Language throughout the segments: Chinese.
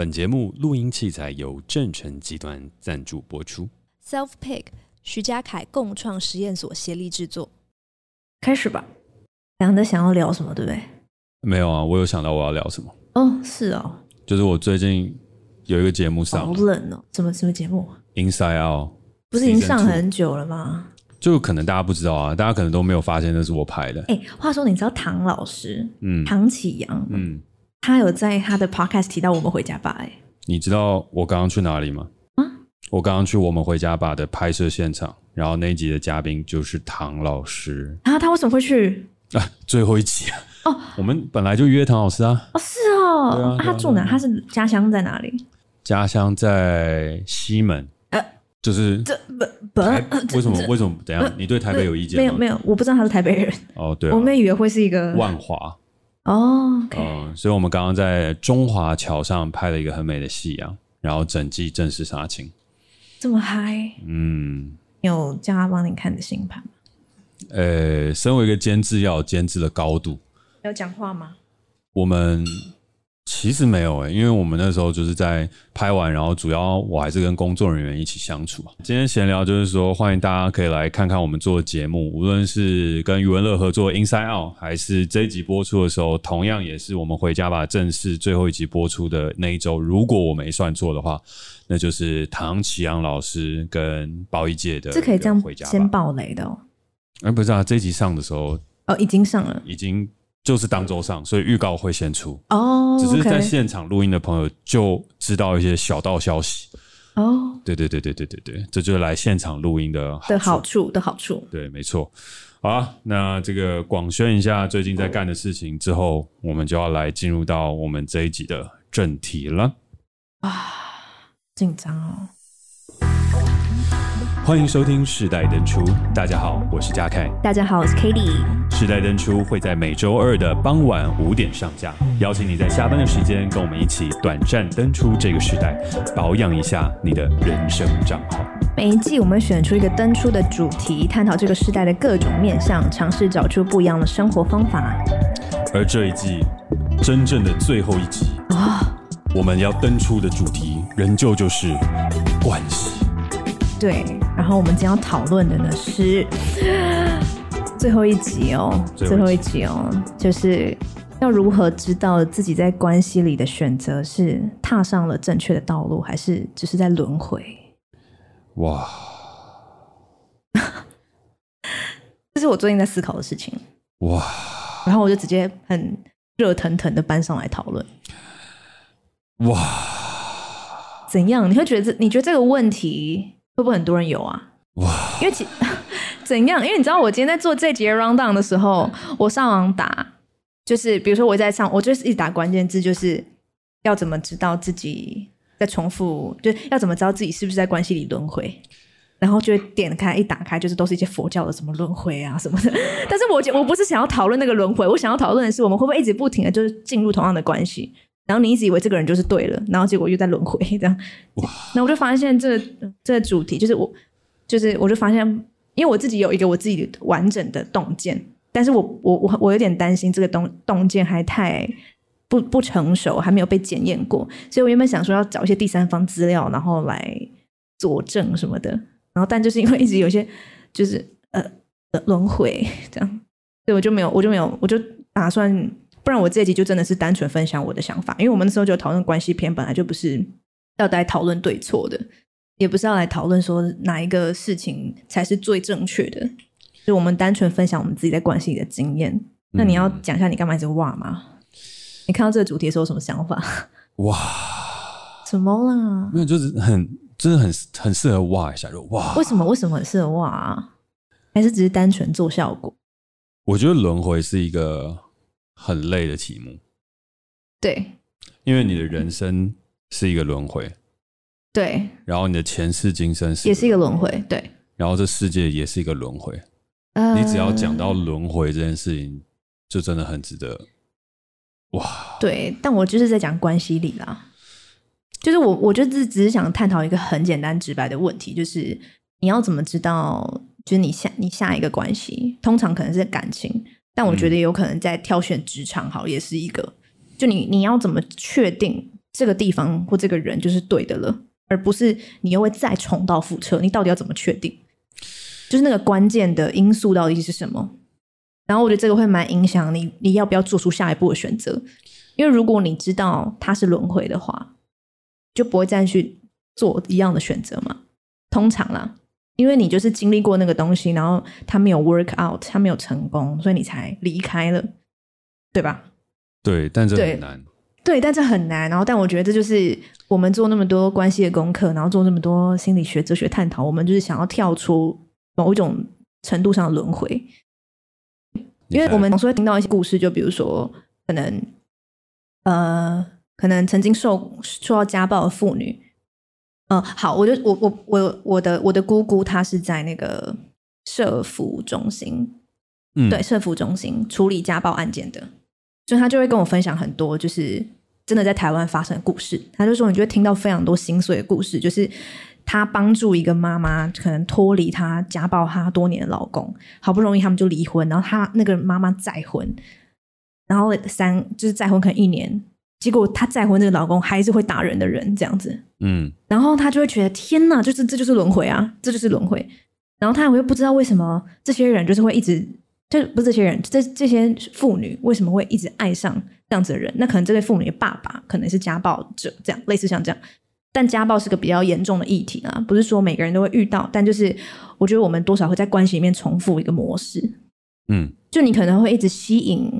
本节目录音器材由正成集团赞助播出。Self Pick 徐家凯共创实验所协力制作。开始吧，两个想要聊什么，对不对？没有啊，我有想到我要聊什么。哦，是哦，就是我最近有一个节目上，好冷哦。什么什么节目？Inside Out 不是已经上很久了吗？就可能大家不知道啊，大家可能都没有发现那是我拍的。哎，话说你知道唐老师，嗯，唐启阳，嗯。他有在他的 podcast 提到我们回家吧？哎，你知道我刚刚去哪里吗？啊，我刚刚去我们回家吧的拍摄现场，然后那一集的嘉宾就是唐老师。啊，他为什么会去？啊，最后一集啊。哦，我们本来就约唐老师啊。哦，是哦。对啊。他住哪？他是家乡在哪里？家乡在西门。呃，就是这不不，为什么？为什么？怎样？你对台北有意见吗？没有没有，我不知道他是台北人。哦，对。我们以为会是一个万华。哦，嗯，所以我们刚刚在中华桥上拍了一个很美的夕阳，然后整季正式杀青，这么嗨，嗯，有叫他帮你看的星盘吗？呃，身为一个监制，要有监制的高度，有讲话吗？我们。其实没有诶、欸，因为我们那时候就是在拍完，然后主要我还是跟工作人员一起相处。今天闲聊就是说，欢迎大家可以来看看我们做的节目，无论是跟余文乐合作的《Inside Out》，还是这一集播出的时候，同样也是我们回家吧正式最后一集播出的那一周。如果我没算错的话，那就是唐綺阳老师跟包一介的。这可以这样先爆雷的哦？哎、欸，不是啊，这一集上的时候哦，已经上了，已经。就是当周上，所以预告会先出哦。只是在现场录音的朋友就知道一些小道消息哦。对对对对对对对，这就是来现场录音的的好处的好处。对，没错。好啊，那这个广宣一下最近在干的事情之后，我们就要来进入到我们这一集的正题了。啊，紧张哦。欢迎收听《世代登出》，大家好，我是嘉凯。大家好，我是 Cady。《世代登出》会在每周二的傍晚五点上架，邀请你在下班的时间跟我们一起短暂登出这个时代，保养一下你的人生账号。每一季我们选出一个登出的主题，探讨这个时代的各种面向，尝试找出不一样的生活方法。而这一季真正的最后一集啊，我们要登出的主题仍旧就是关系。对，然后我们将要讨论的呢是最后一集哦，最后一集哦，就是要如何知道自己在关系里的选择是踏上了正确的道路，还是只是在轮回？哇，这是我最近在思考的事情。哇，然后我就直接很热腾腾的搬上来讨论。哇，怎样？你会觉得这？你觉得这个问题？会不会很多人有啊？哇！因为其 怎样？因为你知道，我今天在做这节 round down 的时候，我上网打，就是比如说我在上，我就是一直打关键字，就是要怎么知道自己在重复，就要怎么知道自己是不是在关系里轮回，然后就会点开一打开，就是都是一些佛教的什么轮回啊什么的。但是我我不是想要讨论那个轮回，我想要讨论的是，我们会不会一直不停的就是进入同样的关系。然后你一直以为这个人就是对了，然后结果又在轮回这样。那我就发现这这个主题就是我，就是我就发现，因为我自己有一个我自己完整的洞见，但是我我我我有点担心这个洞洞见还太不不成熟，还没有被检验过，所以我原本想说要找一些第三方资料，然后来佐证什么的。然后但就是因为一直有一些就是呃轮回这样，所以我就没有我就没有我就打算。不然我这一集就真的是单纯分享我的想法，因为我们那时候就讨论关系篇，本来就不是要来讨论对错的，也不是要来讨论说哪一个事情才是最正确的，就我们单纯分享我们自己在关系里的经验。那你要讲一下你干嘛一直哇吗？你看到这个主题的时候有什么想法？哇，什么啦？没有，就是很，真的很很适合哇一下就哇。为什么？为什么很适合哇啊？还是只是单纯做效果？我觉得轮回是一个。很累的题目，对，因为你的人生是一个轮回，对，然后你的前世今生是也是一个轮回，对，然后这世界也是一个轮回，呃，你只要讲到轮回这件事情，就真的很值得，哇，对，但我就是在讲关系里啦，就是我，我就只只是想探讨一个很简单直白的问题，就是你要怎么知道，就是你下你下一个关系，通常可能是感情。但我觉得有可能在挑选职场，好，也是一个。就你你要怎么确定这个地方或这个人就是对的了，而不是你又会再重蹈覆辙。你到底要怎么确定？就是那个关键的因素到底是什么？然后我觉得这个会蛮影响你，你要不要做出下一步的选择？因为如果你知道它是轮回的话，就不会再去做一样的选择嘛。通常啦，因为你就是经历过那个东西，然后他没有 work out，他没有成功，所以你才离开了，对吧？对，但这很难。对，但这很难。然后，但我觉得这就是我们做那么多关系的功课，然后做那么多心理学、哲学探讨，我们就是想要跳出某一种程度上的轮回。因为我们总是会听到一些故事，就比如说，可能呃，可能曾经受受到家暴的妇女。嗯、呃，好，我就我我我我的我的姑姑，她是在那个社服中心，嗯，对，社服中心处理家暴案件的，所以她就会跟我分享很多，就是真的在台湾发生的故事。她就说，你就会听到非常多心碎的故事，就是她帮助一个妈妈，可能脱离她家暴她多年的老公，好不容易他们就离婚，然后她那个妈妈再婚，然后三就是再婚可能一年。结果她再婚，这个老公还是会打人的人，这样子，嗯，然后她就会觉得天哪，就是这就是轮回啊，这就是轮回。然后她也会不知道为什么这些人就是会一直，就不是这些人，这这些妇女为什么会一直爱上这样子的人？那可能这对妇女的爸爸可能是家暴者，这样类似像这样。但家暴是个比较严重的议题啊，不是说每个人都会遇到，但就是我觉得我们多少会在关系里面重复一个模式，嗯，就你可能会一直吸引。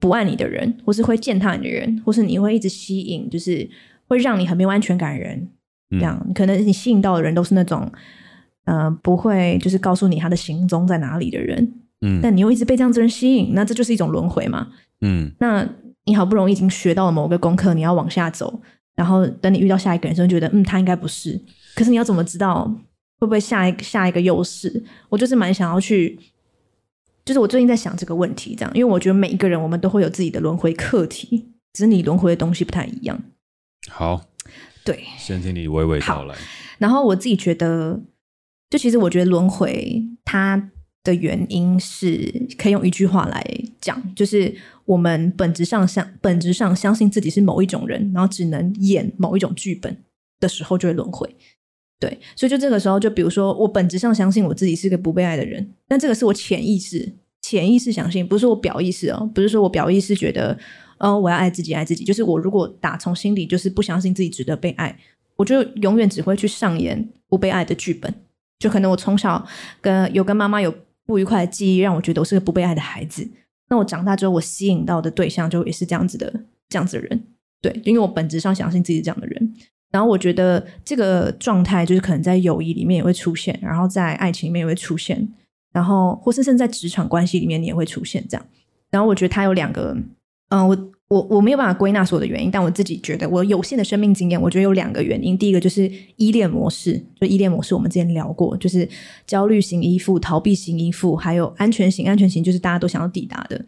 不爱你的人，或是会践踏你的人，或是你会一直吸引，就是会让你很没有安全感的人。这样，嗯、可能你吸引到的人都是那种，呃，不会就是告诉你他的行踪在哪里的人。嗯，但你又一直被这样子人吸引，那这就是一种轮回嘛。嗯，那你好不容易已经学到了某个功课，你要往下走，然后等你遇到下一个人时候，觉得嗯，他应该不是。可是你要怎么知道会不会下一个下一个又是？我就是蛮想要去。就是我最近在想这个问题，这样，因为我觉得每一个人我们都会有自己的轮回课题，只是你轮回的东西不太一样。好，对，先听你娓娓道来。然后我自己觉得，就其实我觉得轮回它的原因是可以用一句话来讲，就是我们本质上相本质上相信自己是某一种人，然后只能演某一种剧本的时候就会轮回。对，所以就这个时候，就比如说，我本质上相信我自己是个不被爱的人，但这个是我潜意识、潜意识相信，不是我表意识哦，不是说我表意识觉得，哦，我要爱自己，爱自己，就是我如果打从心里就是不相信自己值得被爱，我就永远只会去上演不被爱的剧本。就可能我从小跟有跟妈妈有不愉快的记忆，让我觉得我是个不被爱的孩子。那我长大之后，我吸引到的对象就也是这样子的，这样子的人。对，因为我本质上相信自己是这样的人。然后我觉得这个状态就是可能在友谊里面也会出现，然后在爱情里面也会出现，然后或是甚至在职场关系里面你也会出现这样。然后我觉得它有两个，嗯、我我我没有办法归纳所有的原因，但我自己觉得我有限的生命经验，我觉得有两个原因。第一个就是依恋模式，就依恋模式我们之前聊过，就是焦虑型依附、逃避型依附，还有安全型。安全型就是大家都想要抵达的，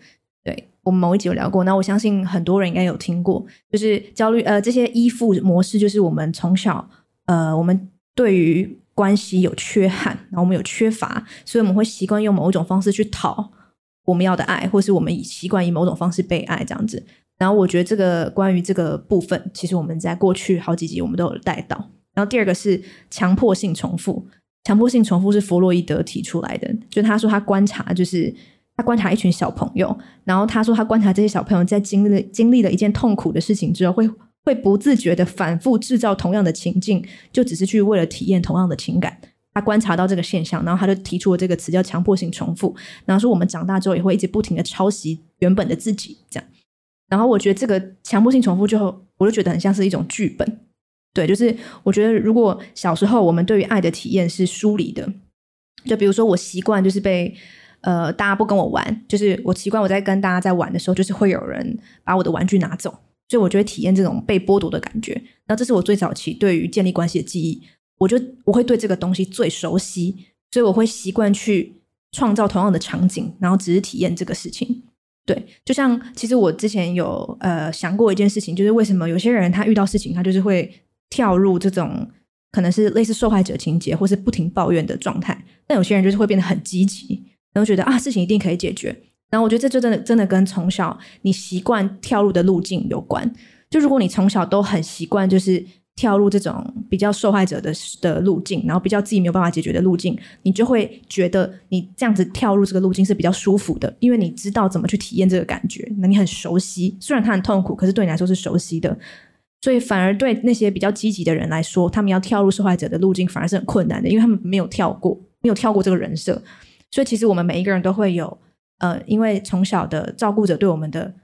我们某一集有聊过，那我相信很多人应该有听过，就是焦虑呃这些依附模式，就是我们从小呃我们对于关系有缺憾，然后我们有缺乏，所以我们会习惯用某一种方式去讨我们要的爱，或是我们以习惯以某种方式被爱这样子。然后我觉得这个关于这个部分，其实我们在过去好几集我们都有带到。然后第二个是强迫性重复，强迫性重复是弗洛伊德提出来的，就他说他观察就是。他观察一群小朋友，然后他说他观察这些小朋友在经历经历了一件痛苦的事情之后，会会不自觉的反复制造同样的情境，就只是去为了体验同样的情感。他观察到这个现象，然后他就提出了这个词叫强迫性重复。然后说我们长大之后也会一直不停的抄袭原本的自己，这样。然后我觉得这个强迫性重复就我就觉得很像是一种剧本。对，就是我觉得如果小时候我们对于爱的体验是疏离的，就比如说我习惯就是被。呃，大家不跟我玩，就是我习惯我在跟大家在玩的时候，就是会有人把我的玩具拿走，所以我就会体验这种被剥夺的感觉。那这是我最早期对于建立关系的记忆，我就我会对这个东西最熟悉，所以我会习惯去创造同样的场景，然后只是体验这个事情。对，就像其实我之前有呃想过一件事情，就是为什么有些人他遇到事情，他就是会跳入这种可能是类似受害者情节，或是不停抱怨的状态，但有些人就是会变得很积极。然后觉得啊，事情一定可以解决。然后我觉得这就真的真的跟从小你习惯跳入的路径有关。就如果你从小都很习惯，就是跳入这种比较受害者的的路径，然后比较自己没有办法解决的路径，你就会觉得你这样子跳入这个路径是比较舒服的，因为你知道怎么去体验这个感觉，那你很熟悉。虽然它很痛苦，可是对你来说是熟悉的，所以反而对那些比较积极的人来说，他们要跳入受害者的路径反而是很困难的，因为他们没有跳过，没有跳过这个人设。所以其实我们每一个人都会有，呃，因为从小的照顾者对我们的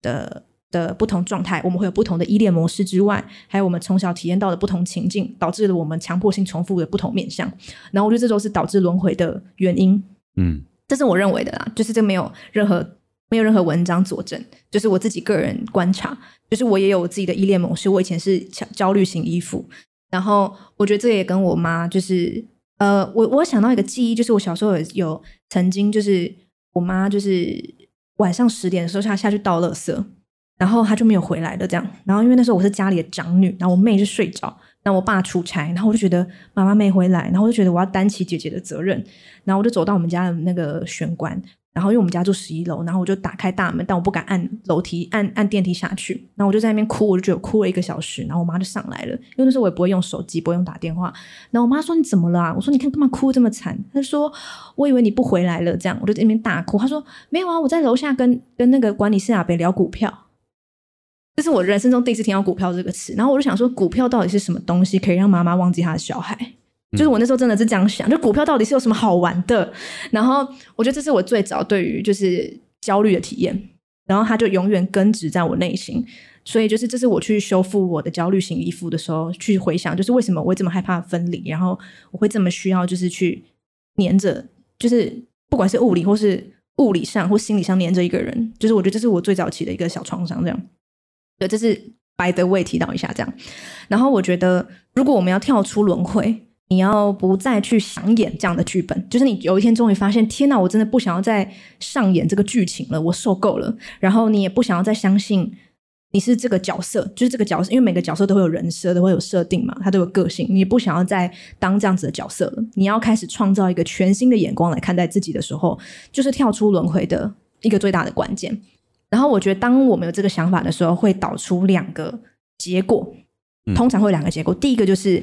的的不同状态，我们会有不同的依恋模式之外，还有我们从小体验到的不同情境，导致了我们强迫性重复的不同面向。然后我觉得这都是导致轮回的原因。嗯，这是我认为的啦，就是这没有任何没有任何文章佐证，就是我自己个人观察，就是我也有我自己的依恋模式。我以前是焦虑型依附，然后我觉得这也跟我妈就是。呃，我我想到一个记忆，就是我小时候有有曾经，就是我妈就是晚上十点的时候，她下去倒垃圾，然后她就没有回来的这样。然后因为那时候我是家里的长女，然后我妹是睡着，然后我爸出差，然后我就觉得妈妈没回来，然后我就觉得我要担起姐姐的责任，然后我就走到我们家的那个玄关。然后因为我们家住十一楼，然后我就打开大门，但我不敢按楼梯，按按电梯下去。然后我就在那边哭，我就觉得哭了一个小时。然后我妈就上来了，因为那时候我也不会用手机，不会用打电话。然后我妈说：“你怎么了啊？”我说：“你看干嘛哭这么惨？”她说：“我以为你不回来了。”这样我就在那边大哭。她说：“没有啊，我在楼下跟跟那个管理室阿伯聊股票。”这是我人生中第一次听到“股票”这个词。然后我就想说，股票到底是什么东西，可以让妈妈忘记她的小孩？就是我那时候真的是这样想，就股票到底是有什么好玩的？然后我觉得这是我最早对于就是焦虑的体验，然后它就永远根植在我内心。所以就是这是我去修复我的焦虑型依附的时候，去回想，就是为什么我会这么害怕分离，然后我会这么需要就是去黏着，就是不管是物理或是物理上或心理上黏着一个人，就是我觉得这是我最早期的一个小创伤。这样，对，这是 by the way 提到一下这样。然后我觉得，如果我们要跳出轮回。你要不再去想演这样的剧本，就是你有一天终于发现，天哪，我真的不想要再上演这个剧情了，我受够了。然后你也不想要再相信你是这个角色，就是这个角色，因为每个角色都会有人设，都会有设定嘛，他都有个性。你不想要再当这样子的角色了，你要开始创造一个全新的眼光来看待自己的时候，就是跳出轮回的一个最大的关键。然后我觉得，当我们有这个想法的时候，会导出两个结果，通常会有两个结果。嗯。第一个就是。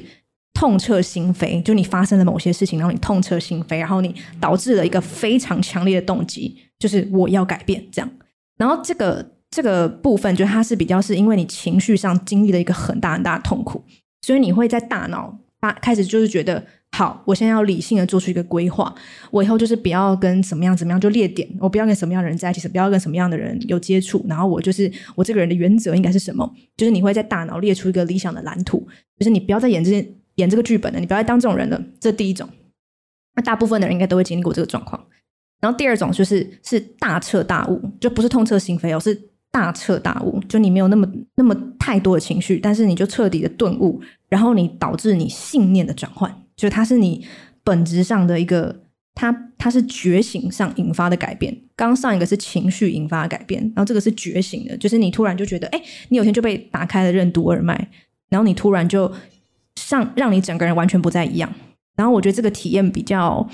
痛彻心扉，就你发生了某些事情，然后你痛彻心扉，然后你导致了一个非常强烈的动机，就是我要改变这样。然后这个这个部分，就它是比较是因为你情绪上经历了一个很大很大的痛苦，所以你会在大脑发开始就是觉得，好，我现在要理性的做出一个规划，我以后就是不要跟怎么样怎么样就列点，我不要跟什么样的人在一起，不要跟什么样的人有接触，然后我就是我这个人的原则应该是什么？就是你会在大脑列出一个理想的蓝图，就是你不要再演这些。演这个剧本的，你不要当这种人了。这第一种，那大部分的人应该都会经历过这个状况。然后第二种就是是大彻大悟，就不是痛彻心扉哦，是大彻大悟。就你没有那么那么太多的情绪，但是你就彻底的顿悟，然后你导致你信念的转换，就它是你本质上的一个，它它是觉醒上引发的改变。刚上一个是情绪引发的改变，然后这个是觉醒的，就是你突然就觉得，哎，你有天就被打开了任督二脉，然后你突然就。上让你整个人完全不再一样，然后我觉得这个体验比较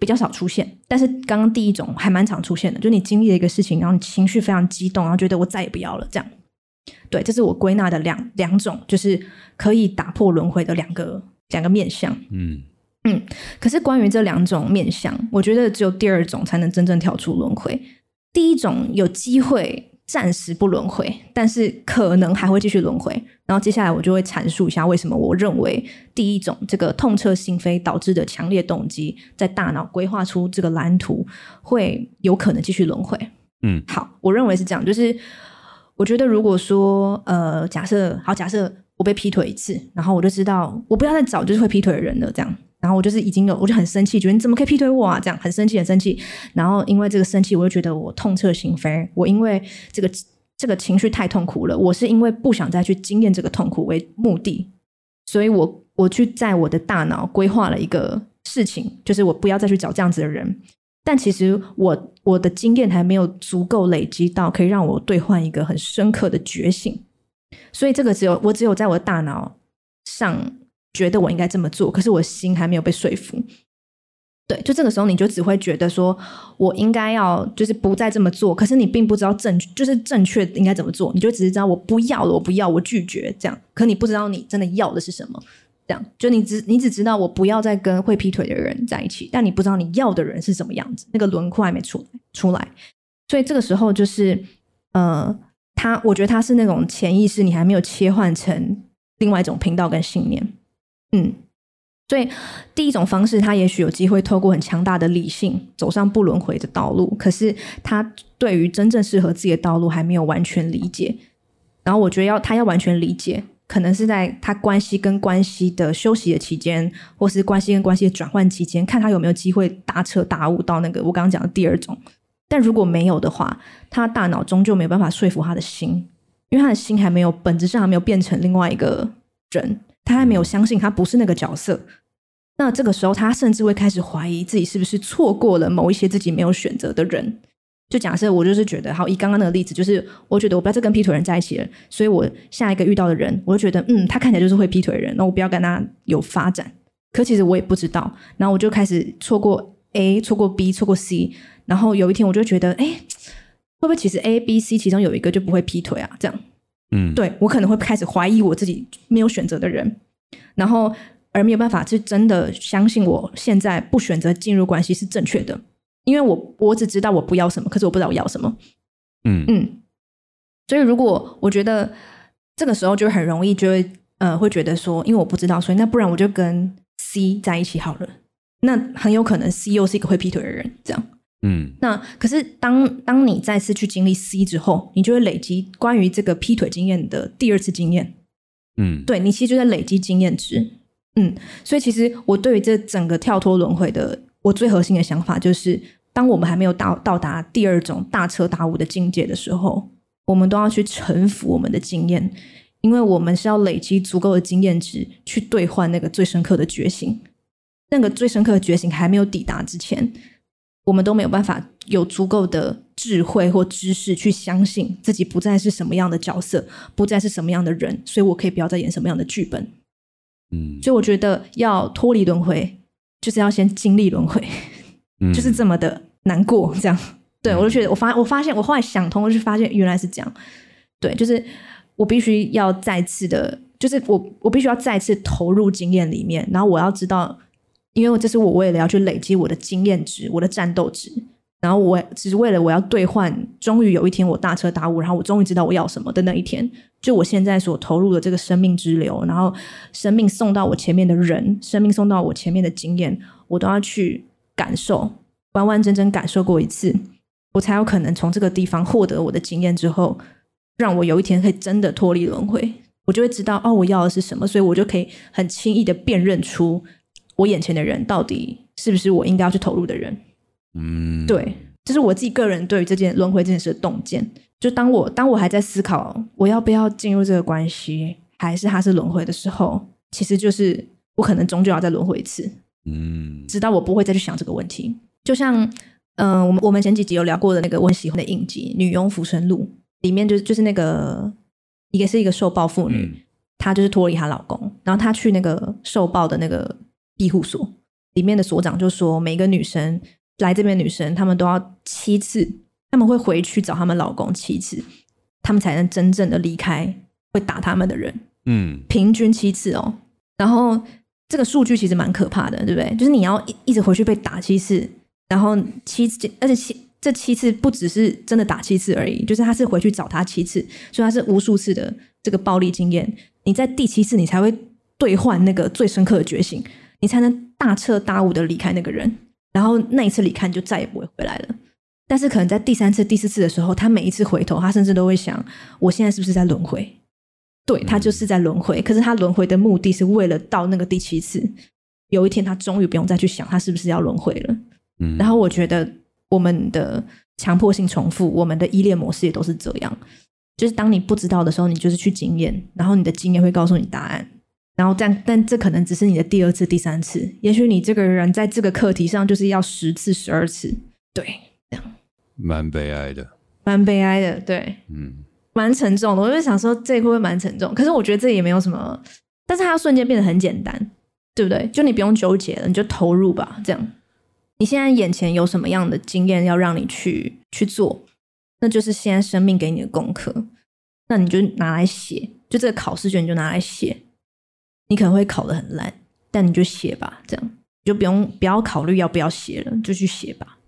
比较少出现，但是刚刚第一种还蛮常出现的，就你经历了一个事情，然后你情绪非常激动，然后觉得我再也不要了，这样。对，这是我归纳的两两种，就是可以打破轮回的两个两个面相。嗯嗯，可是关于这两种面相，我觉得只有第二种才能真正跳出轮回，第一种有机会。暂时不轮回，但是可能还会继续轮回。然后接下来我就会阐述一下为什么我认为第一种这个痛彻心扉导致的强烈动机，在大脑规划出这个蓝图，会有可能继续轮回。嗯，好，我认为是这样。就是我觉得，如果说呃，假设好，假设我被劈腿一次，然后我就知道我不要再找就是会劈腿的人了，这样。然后我就是已经有，我就很生气，觉得你怎么可以劈腿我啊？这样很生气，很生气。然后因为这个生气，我就觉得我痛彻心扉。我因为这个这个情绪太痛苦了，我是因为不想再去经验这个痛苦为目的，所以我我去在我的大脑规划了一个事情，就是我不要再去找这样子的人。但其实我我的经验还没有足够累积到可以让我兑换一个很深刻的觉醒，所以这个只有我只有在我的大脑上。觉得我应该这么做，可是我心还没有被说服。对，就这个时候你就只会觉得说，我应该要就是不再这么做，可是你并不知道正就是正确应该怎么做，你就只是知道我不要了，我不要，我拒绝这样，可你不知道你真的要的是什么，这样。就你只你只知道我不要再跟会劈腿的人在一起，但你不知道你要的人是什么样子，那个轮廓还没出来。出来，所以这个时候就是呃，他我觉得他是那种潜意识，你还没有切换成另外一种频道跟信念，嗯。所以，第一种方式，他也许有机会透过很强大的理性走上不轮回的道路。可是，他对于真正适合自己的道路还没有完全理解。然后，我觉得要他要完全理解，可能是在他关系跟关系的休息的期间，或是关系跟关系的转换期间，看他有没有机会大彻大悟到那个我刚刚讲的第二种。但如果没有的话，他大脑终究没有办法说服他的心，因为他的心还没有本质上还没有变成另外一个人。他还没有相信他不是那个角色，那这个时候他甚至会开始怀疑自己是不是错过了某一些自己没有选择的人。就假设我就是觉得，好，以刚刚那个例子，就是我觉得我不要再跟劈腿人在一起了，所以我下一个遇到的人，我就觉得，嗯，他看起来就是会劈腿的人，那我不要跟他有发展。可其实我也不知道，然后我就开始错过 A，错过 B，错过 C，然后有一天我就觉得，哎，会不会其实 A、B、C 其中有一个就不会劈腿啊？这样。嗯，对，我可能会开始怀疑我自己没有选择的人，然后而没有办法是真的相信我现在不选择进入关系是正确的，因为我我只知道我不要什么，可是我不知道我要什么。嗯嗯，所以如果我觉得这个时候就很容易就会呃会觉得说，因为我不知道，所以那不然我就跟 C 在一起好了。那很有可能 C 又是一个会劈腿的人，这样。嗯，那可是当当你再次去经历 C 之后，你就会累积关于这个劈腿经验的第二次经验。嗯，对，你其实就在累积经验值。嗯，所以其实我对于这整个跳脱轮回的，我最核心的想法就是，当我们还没有到到达第二种大彻大悟的境界的时候，我们都要去臣服我们的经验，因为我们是要累积足够的经验值去兑换那个最深刻的觉醒。那个最深刻的觉醒还没有抵达之前。我们都没有办法有足够的智慧或知识去相信自己不再是什么样的角色，不再是什么样的人，所以我可以不要再演什么样的剧本。嗯，所以我觉得要脱离轮回，就是要先经历轮回，嗯，就是这么的难过。这样，对，我就觉得我发我发现我后来想通，就发现原来是这样。对，就是我必须要再次的，就是我我必须要再次投入经验里面，然后我要知道。因为这是我为了要去累积我的经验值、我的战斗值，然后我只是为了我要兑换，终于有一天我大彻大悟，然后我终于知道我要什么的那一天，就我现在所投入的这个生命之流，然后生命送到我前面的人，生命送到我前面的经验，我都要去感受，完完整整感受过一次，我才有可能从这个地方获得我的经验之后，让我有一天可以真的脱离轮回，我就会知道哦，我要的是什么，所以我就可以很轻易的辨认出。我眼前的人到底是不是我应该要去投入的人？嗯，对，这是我自己个人对于这件轮回这件事的洞见。就当我当我还在思考我要不要进入这个关系，还是他是轮回的时候，其实就是我可能终究要再轮回一次。嗯，直到我不会再去想这个问题。就像嗯、呃，我们我们前几集有聊过的那个我很喜欢的影集《女佣浮生录》，里面就是就是那个一个是一个受暴妇女，嗯、她就是脱离她老公，然后她去那个受暴的那个。庇护所里面的所长就说，每个女生来这边女生，她们都要七次，她们会回去找她们老公七次，她们才能真正的离开会打她们的人。嗯，平均七次哦。然后这个数据其实蛮可怕的，对不对？就是你要一一直回去被打七次，然后七次，而且七这七次不只是真的打七次而已，就是他是回去找他七次，所以他是无数次的这个暴力经验。你在第七次，你才会兑换那个最深刻的觉醒。你才能大彻大悟的离开那个人，然后那一次离开你就再也不会回来了。但是可能在第三次、第四次的时候，他每一次回头，他甚至都会想：我现在是不是在轮回？对，他就是在轮回。可是他轮回的目的是为了到那个第七次，有一天他终于不用再去想他是不是要轮回了。嗯。然后我觉得我们的强迫性重复，我们的依恋模式也都是这样。就是当你不知道的时候，你就是去经验，然后你的经验会告诉你答案。然后但，但这可能只是你的第二次、第三次。也许你这个人在这个课题上就是要十次、十二次。对，这样。蛮悲哀的。蛮悲哀的，对，嗯，蛮沉重的。我就想说，这会不会蛮沉重？可是我觉得这也没有什么，但是它瞬间变得很简单，对不对？就你不用纠结了，你就投入吧，这样。你现在眼前有什么样的经验要让你去去做，那就是现在生命给你的功课，那你就拿来写，就这个考试卷你就拿来写。你可能会考得很烂，但你就写吧，这样你就不用不要考虑要不要写了，就去写吧。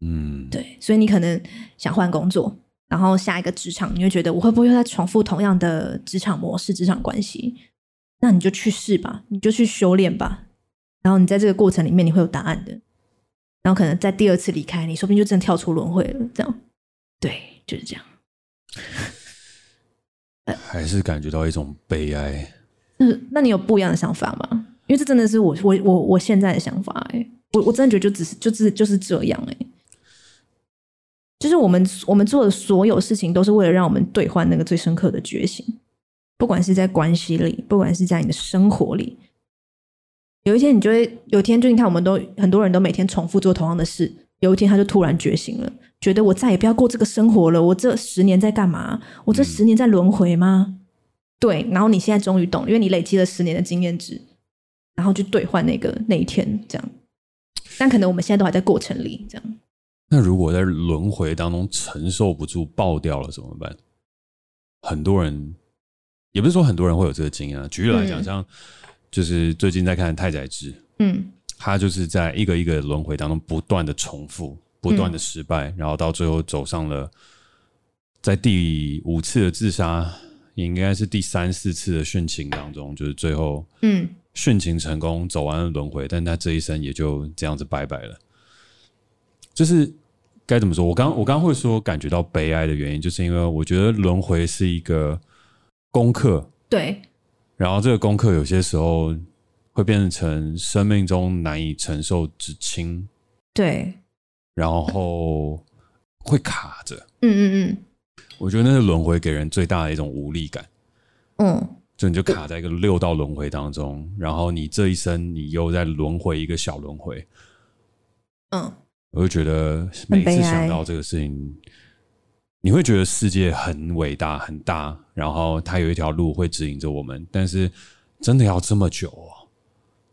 嗯，对，所以你可能想换工作，然后下一个职场，你会觉得我会不会又在重复同样的职场模式、职场关系？那你就去试吧，你就去修炼吧。然后你在这个过程里面，你会有答案的。然后可能在第二次离开，你说不定就真的跳出轮回了。这样，对，就是这样。还是感觉到一种悲哀。那那你有不一样的想法吗？因为这真的是我我我我现在的想法哎、我我真的觉得就只是就是就是这样哎、就是我们我们做的所有事情，都是为了让我们兑换那个最深刻的觉醒。不管是在关系里，不管是在你的生活里，有一天你就会，有一天就你看，我们都很多人都每天重复做同样的事，有一天他就突然觉醒了，觉得我再也不要过这个生活了。我这十年在干嘛？我这十年在轮回吗？对。然后你现在终于懂，因为你累积了十年的经验值，然后去兑换那个那一天这样。但可能我们现在都还在过程里这样。那如果在轮回当中承受不住爆掉了怎么办？很多人也不是说很多人会有这个经验啊。举例来讲，像就是最近在看太宰治，嗯，他就是在一个一个轮回当中不断的重复、不断的失败，然后到最后走上了在第五次的自杀，应该是第三四次的殉情当中，就是最后嗯殉情成功走完了轮回，但他这一生也就这样子拜拜了。就是该怎么说？我刚我刚会说感觉到悲哀的原因，就是因为我觉得轮回是一个功课，对。然后这个功课有些时候会变成生命中难以承受之轻，对。然后会卡着，嗯嗯嗯。我觉得那是轮回给人最大的一种无力感，嗯。就你就卡在一个六道轮回当中，然后你这一生你又在轮回一个小轮回，嗯。我就觉得每次想到这个事情，你会觉得世界很伟大很大，然后它有一条路会指引着我们，但是真的要这么久哦？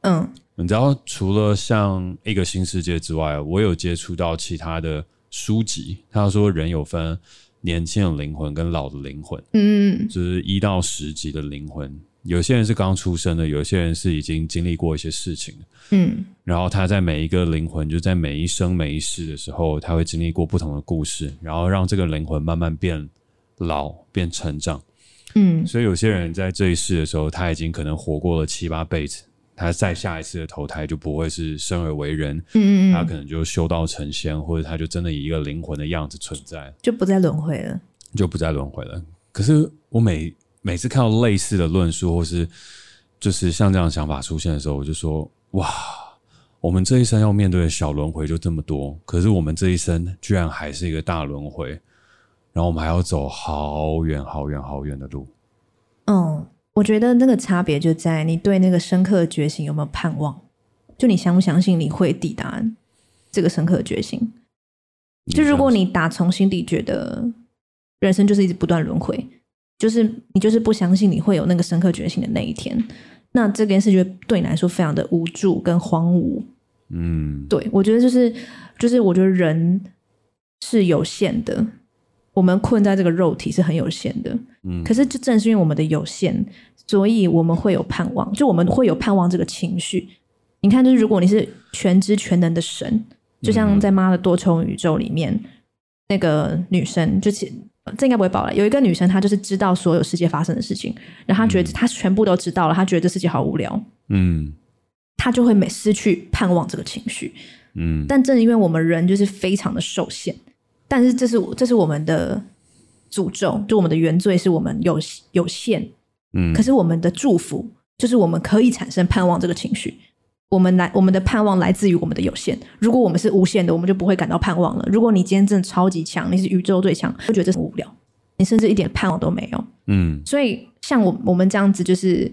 嗯，你知道，除了像一个新世界之外，我有接触到其他的书籍，他说人有分年轻的灵魂跟老的灵魂，嗯，就是一到十级的灵魂。有些人是刚出生的，有些人是已经经历过一些事情的，嗯，然后他在每一个灵魂，就在每一生每一世的时候，他会经历过不同的故事，然后让这个灵魂慢慢变老、变成长，嗯，所以有些人在这一世的时候，他已经可能活过了七八辈子，他再下一次的投胎就不会是生而为人，嗯嗯，他可能就修道成仙，或者他就真的以一个灵魂的样子存在，就不再轮回了，就不再轮回了。可是我每每次看到类似的论述，或是就是像这样的想法出现的时候，我就说：哇，我们这一生要面对的小轮回就这么多，可是我们这一生居然还是一个大轮回，然后我们还要走好远、好远、好远的路。嗯，我觉得那个差别就在你对那个深刻的觉醒有没有盼望，就你相不相信你会抵达这个深刻的觉醒？就如果你打从心底觉得人生就是一直不断轮回。就是你就是不相信你会有那个深刻觉醒的那一天，那这件事就对你来说非常的无助跟荒芜。嗯，对，我觉得就是就是我觉得人是有限的，我们困在这个肉体是很有限的。嗯，可是就正是因为我们的有限，所以我们会有盼望，就我们会有盼望这个情绪。你看，就是如果你是全知全能的神，就像在妈的多重宇宙里面，嗯、那个女生就其这应该不会爆了。有一个女生，她就是知道所有世界发生的事情，然后她觉得她全部都知道了，她觉得这世界好无聊，嗯，她就会每失去盼望这个情绪，嗯。但正因为我们人就是非常的受限，但是这是这是我们的诅咒，就我们的原罪是我们有有限，嗯。可是我们的祝福就是我们可以产生盼望这个情绪。我们来，我们的盼望来自于我们的有限。如果我们是无限的，我们就不会感到盼望了。如果你今天真的超级强，你是宇宙最强，会觉得这是无聊，你甚至一点盼望都没有。嗯，所以像我我们这样子，就是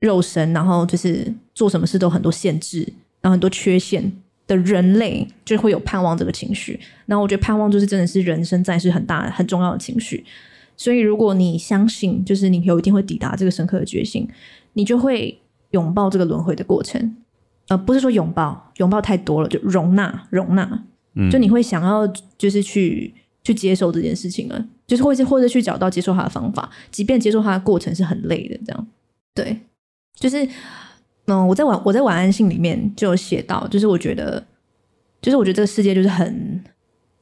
肉身，然后就是做什么事都很多限制，然后很多缺陷的人类，就会有盼望这个情绪。然后我觉得盼望就是真的是人生在世很大很重要的情绪。所以如果你相信，就是你有一天会抵达这个深刻的觉醒，你就会拥抱这个轮回的过程。呃，不是说拥抱，拥抱太多了，就容纳，容纳，嗯，就你会想要就是去去接受这件事情了，就是或者或者去找到接受它的方法，即便接受它的过程是很累的，这样，对，就是，嗯、呃，我在晚我在晚安信里面就有写到，就是我觉得，就是我觉得这个世界就是很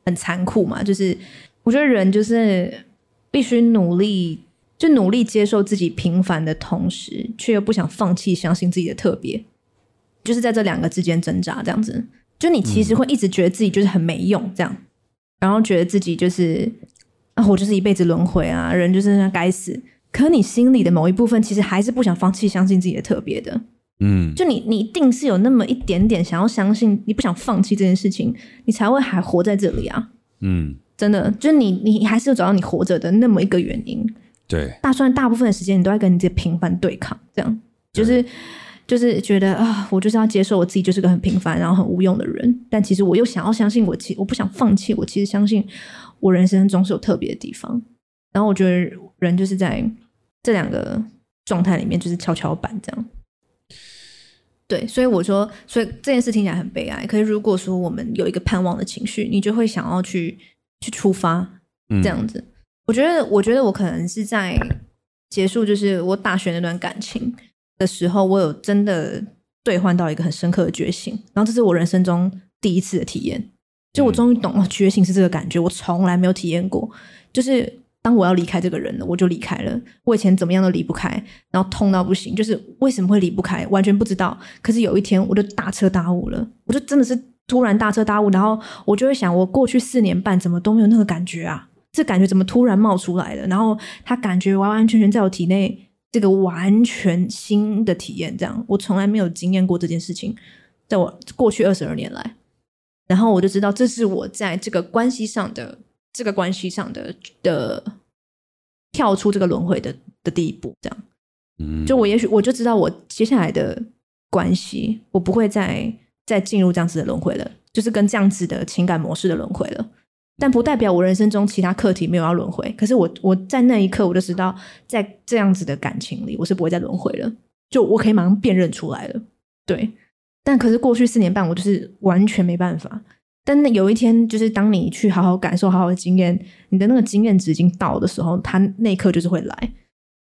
很残酷嘛，就是我觉得人就是必须努力，就努力接受自己平凡的同时，却又不想放弃相信自己的特别。就是在这两个之间挣扎，这样子，就你其实会一直觉得自己就是很没用，这样，嗯、然后觉得自己就是啊，我就是一辈子轮回啊，人就是那该死。可你心里的某一部分，其实还是不想放弃相信自己的特别的，嗯，就你你一定是有那么一点点想要相信，你不想放弃这件事情，你才会还活在这里啊，嗯，真的，就是你你还是有找到你活着的那么一个原因，对，大算大部分的时间你都在跟你这平凡对抗，这样，就是。就是觉得啊，我就是要接受我自己就是个很平凡然后很无用的人，但其实我又想要相信我，其我不想放弃，我其实相信我人生中是有特别的地方。然后我觉得人就是在这两个状态里面就是跷跷板这样。对，所以我说，所以这件事听起来很悲哀。可是如果说我们有一个盼望的情绪，你就会想要去去出发这样子。嗯。我觉得，我觉得我可能是在结束，就是我大学那段感情的时候，我有真的兑换到一个很深刻的觉醒，然后这是我人生中第一次的体验，就我终于懂了觉醒是这个感觉，我从来没有体验过。就是当我要离开这个人了，我就离开了。我以前怎么样都离不开，然后痛到不行，就是为什么会离不开，完全不知道。可是有一天，我就大彻大悟了，我就真的是突然大彻大悟，然后我就会想，我过去四年半怎么都没有那个感觉啊？这感觉怎么突然冒出来了？然后他感觉完完全全在我体内。这个完全新的体验，这样我从来没有经验过这件事情，在我过去二十二年来，然后我就知道这是我在这个关系上的这个关系上的的跳出这个轮回的的第一步，这样，嗯，就我也许我就知道我接下来的关系，我不会再再进入这样子的轮回了，就是跟这样子的情感模式的轮回了。但不代表我人生中其他课题没有要轮回。可是我我在那一刻我就知道，在这样子的感情里，我是不会再轮回了。就我可以马上辨认出来了，对。但可是过去四年半，我就是完全没办法。但那有一天，就是当你去好好感受、好好的经验，你的那个经验值已经到的时候，他那一刻就是会来。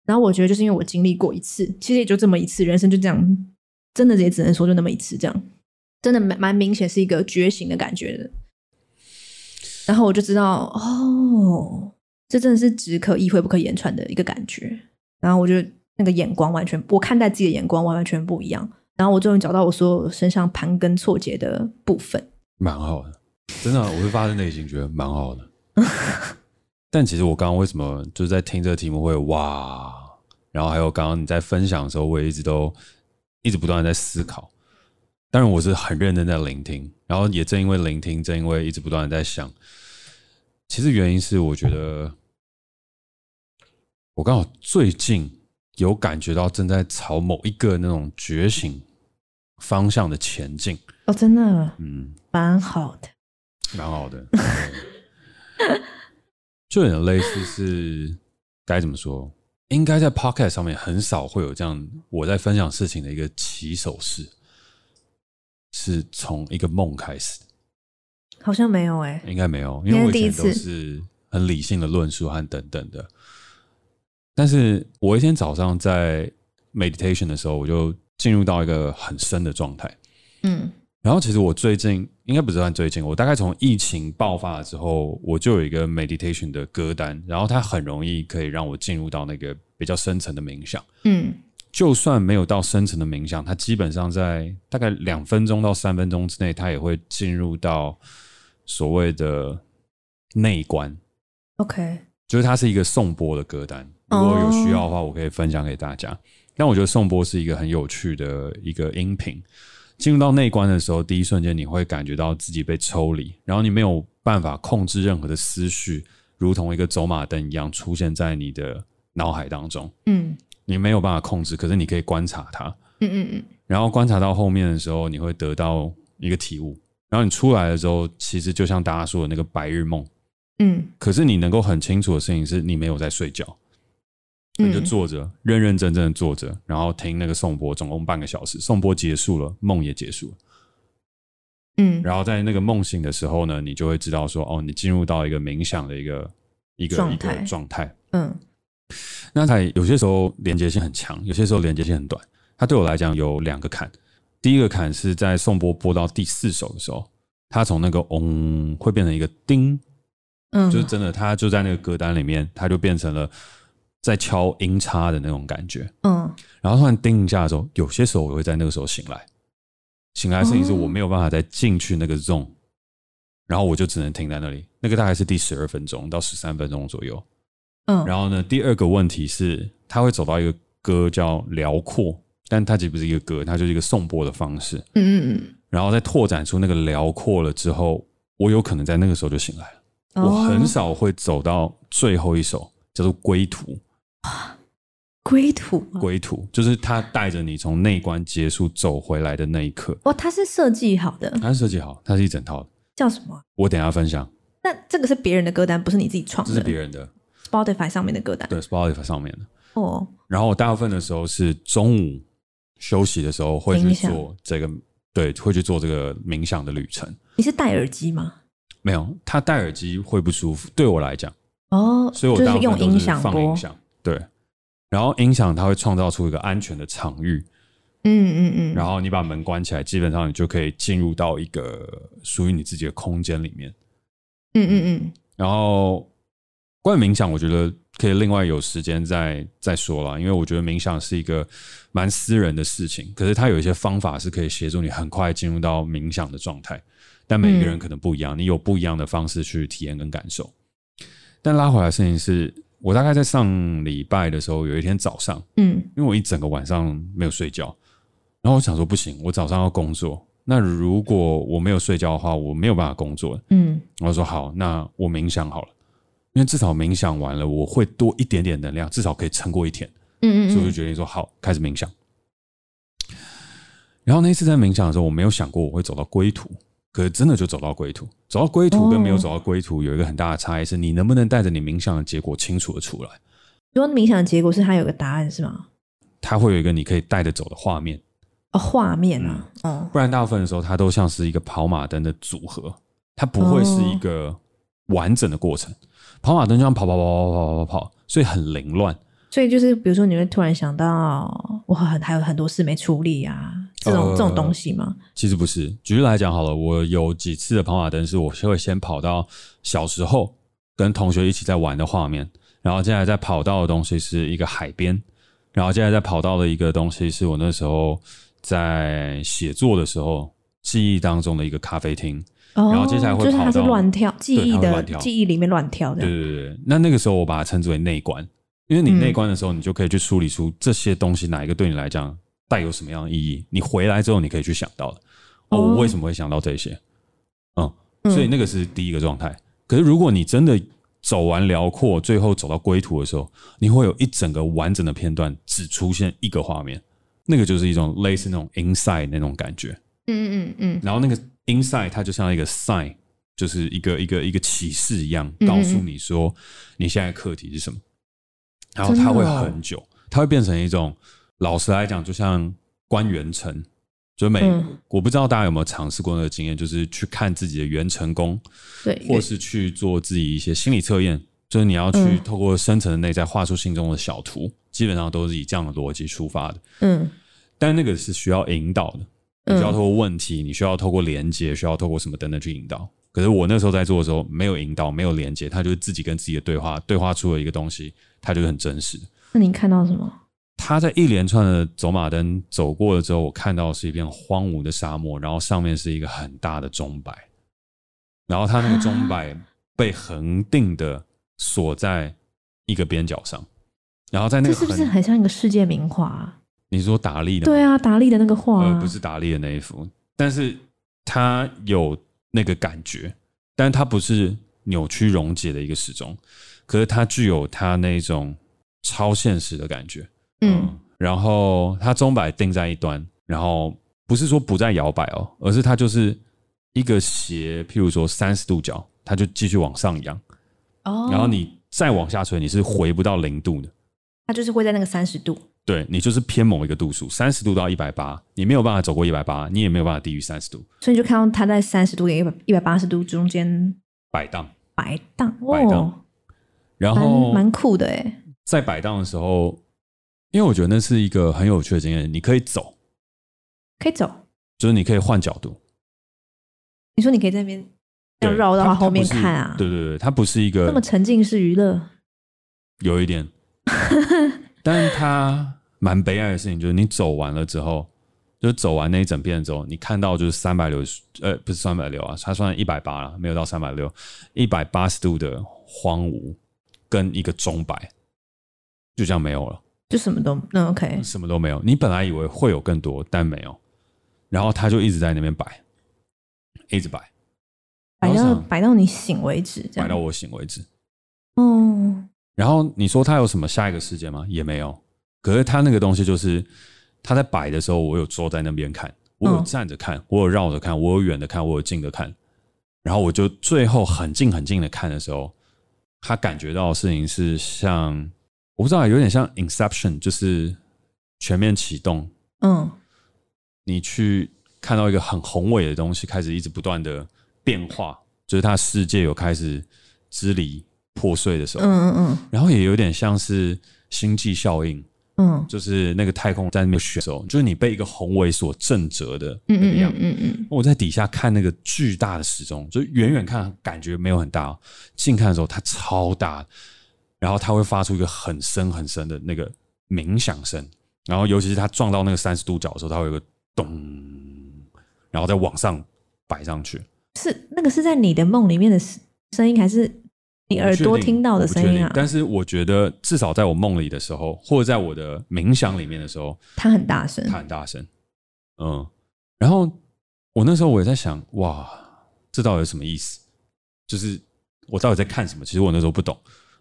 然后我觉得，就是因为我经历过一次，其实也就这么一次，人生就这样，真的也只能说就那么一次，这样，真的蛮蛮明显是一个觉醒的感觉。然后我就知道，哦，这真的是只可意会不可言传的一个感觉。然后我就那个眼光完全，我看待自己的眼光完完全不一样。然后我终于找到我所有身上盘根错节的部分，蛮好的，真的，我会发自内心觉得蛮好的。但其实我刚刚为什么就是在听这个题目会哇？然后还有刚刚你在分享的时候，我也一直都一直不断的在思考。当然我是很认真在聆听，然后也正因为聆听，正因为一直不断的在想。其实原因是，我觉得我刚好最近有感觉到正在朝某一个那种觉醒方向的前进。哦，真的，嗯，蛮好的，蛮好的，就有点类似是该怎么说？应该在 Podcast 上面很少会有这样我在分享事情的一个起手式，是从一个梦开始。好像没有哎、欸，应该没有，因为我以前都是很理性的论述和等等的。但是我一天早上在 meditation 的时候，我就进入到一个很深的状态。嗯，然后其实我最近应该不是算最近，我大概从疫情爆发了之后，我就有一个 meditation 的歌单，然后它很容易可以让我进入到那个比较深层的冥想。嗯，就算没有到深层的冥想，它基本上在大概两分钟到三分钟之内，它也会进入到。所谓的内观，OK，就是它是一个颂钵的歌单。如果有需要的话，我可以分享给大家。但我觉得颂钵是一个很有趣的一个音频。进入到内观的时候，第一瞬间你会感觉到自己被抽离，然后你没有办法控制任何的思绪，如同一个走马灯一样出现在你的脑海当中。嗯，你没有办法控制，可是你可以观察它。嗯嗯嗯。然后观察到后面的时候，你会得到一个体悟。然后你出来的时候，其实就像大家说的那个白日梦，嗯，可是你能够很清楚的事情是，你没有在睡觉，你就坐着，认认真真的坐着，然后听那个颂钵，总共半个小时。颂钵结束了，梦也结束了。嗯，然后在那个梦醒的时候呢，你就会知道说，哦，你进入到一个冥想的一个一个状态一个状态。嗯，那它有些时候连接性很强，有些时候连接性很短。它对我来讲有两个坎，第一个坎是在颂钵播到第四首的时候，它从那个嗡会变成一个叮，嗯，就是真的，它就在那个歌单里面，它就变成了。在敲音叉的那种感觉，嗯，然后突然叮一下的时候，有些时候我会在那个时候醒来，醒来的事情是我没有办法再进去那个 zone，然后我就只能停在那里。那个大概是第十二分钟到十三分钟左右，嗯，然后呢，第二个问题是，他会走到一个歌叫辽阔，但它其实不是一个歌，它就是一个颂钵的方式，嗯嗯嗯，然后再拓展出那个辽阔了之后，我有可能在那个时候就醒来了。我很少会走到最后一首，叫做归途。归途，归途就是他带着你从内关结束走回来的那一刻。哦，它是设计好的，它是设计好，它是一整套的。叫什么？我等一下分享。那这个是别人的歌单，不是你自己创的？这是别人的，Spotify 上面的歌单。对，Spotify 上面的。哦。然后我大部分的时候是中午休息的时候会去做这个，对，会去做这个冥想的旅程。你是戴耳机吗？没有，他戴耳机会不舒服。对我来讲，哦，所以我大部分都是用音响放音响。对，然后音响它会创造出一个安全的场域，嗯嗯嗯，然后你把门关起来，基本上你就可以进入到一个属于你自己的空间里面，嗯嗯嗯。然后关于冥想，我觉得可以另外有时间再再说了，因为我觉得冥想是一个蛮私人的事情，可是它有一些方法是可以协助你很快进入到冥想的状态，但每一个人可能不一样，你有不一样的方式去体验跟感受。但拉回来的事情是。我大概在上礼拜的时候，有一天早上，嗯，因为我一整个晚上没有睡觉，然后我想说不行，我早上要工作，那如果我没有睡觉的话，我没有办法工作，嗯，我说好，那我冥想好了，因为至少冥想完了，我会多一点点能量，至少可以撑过一天，嗯嗯，所以我就决定说好，开始冥想。然后那一次在冥想的时候，我没有想过我会走到归途。可是真的就走到归途，走到归途跟没有走到归途有一个很大的差异，是你能不能带着你冥想的结果清楚的出来。如果冥想的结果是它有个答案是吗？它会有一个你可以带着走的画面哦，画面啊，嗯，不然大部分的时候它都像是一个跑马灯的组合，它不会是一个完整的过程。跑马灯就像跑跑跑跑跑跑跑，所以很凌乱。所以就是比如说你会突然想到，我很还有很多事没处理啊。这种、呃、这种东西吗？其实不是。举例来讲好了，我有几次的跑马灯是我会先跑到小时候跟同学一起在玩的画面，然后接下来再跑到的东西是一个海边，然后接下来再跑到的一个东西是我那时候在写作的时候记忆当中的一个咖啡厅。哦，然后接下来会跑到就是它是乱跳记忆的记忆里面乱跳的。对对对，那那个时候我把它称之为内观，因为你内观的时候，你就可以去梳理出这些东西哪一个对你来讲。带有什么样的意义？你回来之后，你可以去想到的。哦，我为什么会想到这些？嗯，所以那个是第一个状态。可是，如果你真的走完辽阔，最后走到归途的时候，你会有一整个完整的片段，只出现一个画面，那个就是一种类似那种 insight 那种感觉。嗯嗯嗯。然后那个 insight 它就像一个 sign，就是一个一个一个启示一样，告诉你说你现在课题是什么。然后它会很久，它会变成一种。老实来讲，就像观元辰，就每、嗯、我不知道大家有没有尝试过那个经验，就是去看自己的元成功，对，或是去做自己一些心理测验，就是你要去透过深层的内在画出心中的小图，嗯、基本上都是以这样的逻辑出发的。嗯，但那个是需要引导的，你需要透过问题，你需要透过连接，需要透过什么等等去引导。可是我那时候在做的时候，没有引导，没有连接，他就是自己跟自己的对话，对话出了一个东西，他就是很真实。那您看到什么？他在一连串的走马灯走过了之后，我看到是一片荒芜的沙漠，然后上面是一个很大的钟摆，然后他那个钟摆被恒定的锁在一个边角上，然后在那个这是不是很像一个世界名画啊？你说达利的？对啊，达利的那个画啊，呃，不是达利的那一幅，但是他有那个感觉，但他不是扭曲溶解的一个时钟，可是它具有它那种超现实的感觉。嗯，然后它钟摆定在一端，然后不是说不再摇摆哦，而是它就是一个斜，譬如说三十度角，它就继续往上扬。哦，然后你再往下垂，你是回不到零度的。它就是会在那个三十度。对，你就是偏某一个度数，三十度到一百八，你没有办法走过一百八，你也没有办法低于三十度。所以你就看到它在三十度跟一百一百八十度中间摆荡，摆荡，摆荡。然后蛮酷的哎，在摆荡的时候，因为我觉得那是一个很有趣的经验，你可以走，可以走，就是你可以换角度。你说你可以在那边要绕到后面看啊？对对对，它不是一个那么沉浸式娱乐，有一点，但是它。蛮悲哀的事情就是，你走完了之后，就走完那一整片之后，你看到就是三百六十，呃，不是三百六啊，它算一百八了，没有到三百六，一百八十度的荒芜跟一个钟摆，就这样没有了，就什么都那 OK，什么都没有。你本来以为会有更多，但没有。然后他就一直在那边摆，一直摆，摆到摆到你醒为止，这样摆到我醒为止。哦。然后你说他有什么下一个事件吗？也没有。可是他那个东西就是他在摆的时候，我有坐在那边看，我有站着看，我有绕着看，我有远的看，我有近的看。然后我就最后很近很近的看的时候，他感觉到的事情是像我不知道，有点像 Inception，就是全面启动。嗯，你去看到一个很宏伟的东西开始一直不断的变化，就是它世界有开始支离破碎的时候。嗯嗯嗯。然后也有点像是星际效应。嗯，就是那个太空在那边旋走，就是你被一个宏伟所震折的那个样。嗯嗯嗯，嗯。我在底下看那个巨大的时钟，就远远看感觉没有很大，近看的时候它超大，然后它会发出一个很深很深的那个冥想声，然后尤其是它撞到那个三十度角的时候，它会有个咚，然后再往上摆上去。是那个是在你的梦里面的声音还是？你耳朵听到的声音啊，但是我觉得至少在我梦里的时候，或者在我的冥想里面的时候，它很大声，它很大声，嗯。然后我那时候我也在想，哇，这到底是什么意思？就是我到底在看什么？其实我那时候不懂，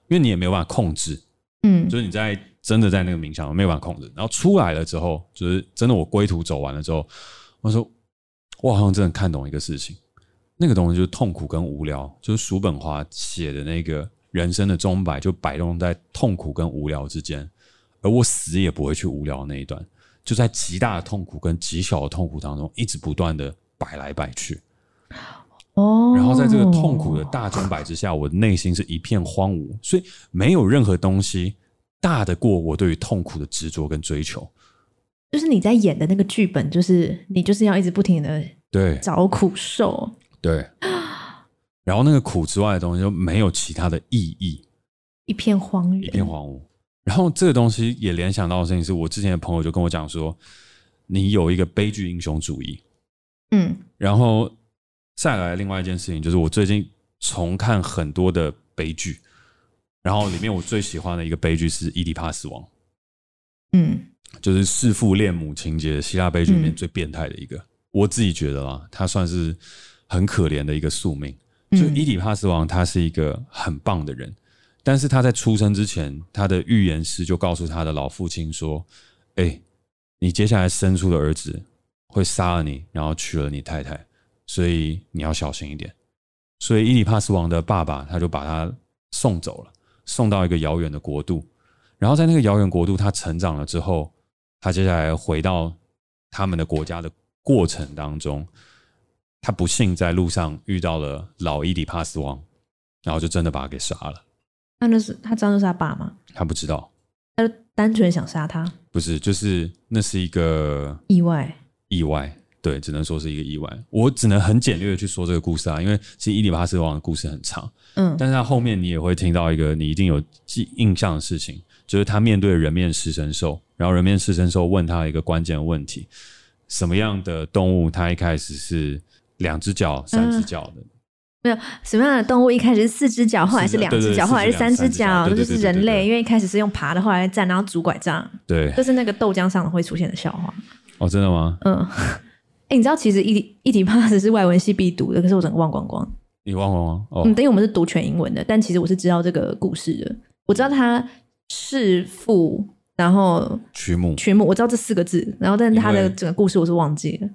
因为你也没有办法控制，嗯，就是你在真的在那个冥想，没有办法控制。然后出来了之后，就是真的我归途走完了之后，我说，我好像真的看懂一个事情。那个东西就是痛苦跟无聊，就是叔本华写的那个人生的钟摆，就摆动在痛苦跟无聊之间，而我死也不会去无聊那一段，就在极大的痛苦跟极小的痛苦当中，一直不断的摆来摆去。哦，然后在这个痛苦的大钟摆之下，我的内心是一片荒芜，所以没有任何东西大得过我对于痛苦的执着跟追求。就是你在演的那个剧本，就是你就是要一直不停的对找苦受。对，然后那个苦之外的东西就没有其他的意义，一片荒原，一片荒芜。然后这个东西也联想到的事情是，我之前的朋友就跟我讲说，你有一个悲剧英雄主义，嗯，然后再来另外一件事情就是，我最近重看很多的悲剧，然后里面我最喜欢的一个悲剧是伊底帕斯王，嗯，就是弑父恋母情节，希腊悲剧里面最变态的一个，嗯、我自己觉得啦，他算是。很可怜的一个宿命，就伊底帕斯王，他是一个很棒的人，但是他在出生之前，他的预言师就告诉他的老父亲说：“哎，你接下来生出的儿子会杀了你，然后娶了你太太，所以你要小心一点。”所以伊里帕斯王的爸爸他就把他送走了，送到一个遥远的国度，然后在那个遥远国度，他成长了之后，他接下来回到他们的国家的过程当中。他不幸在路上遇到了老伊底帕斯王，然后就真的把他给杀了。那那是他知道那是他爸吗？他不知道，他就单纯想杀他。不是，就是那是一个意外。意外，对，只能说是一个意外。我只能很简略的去说这个故事啊，因为其实伊底帕斯王的故事很长。嗯，但是他后面你也会听到一个你一定有记印象的事情，就是他面对人面狮身兽，然后人面狮身兽问他一个关键的问题：什么样的动物？他一开始是。两只脚、三只脚的，没有什么样的动物一开始是四只脚，后来是两只脚，后来是三只脚，这就是人类。因为一开始是用爬的，后来站，然后拄拐杖。对，就是那个豆浆上会出现的笑话。哦，真的吗？嗯，哎、欸，你知道其实伊伊底帕斯是外文系必读的，可是我整个忘光光。你忘光光？哦，嗯，等于我们是读全英文的，但其实我是知道这个故事的。我知道他弑父，然后娶母，娶母，我知道这四个字，然后但是他的整个故事我是忘记了，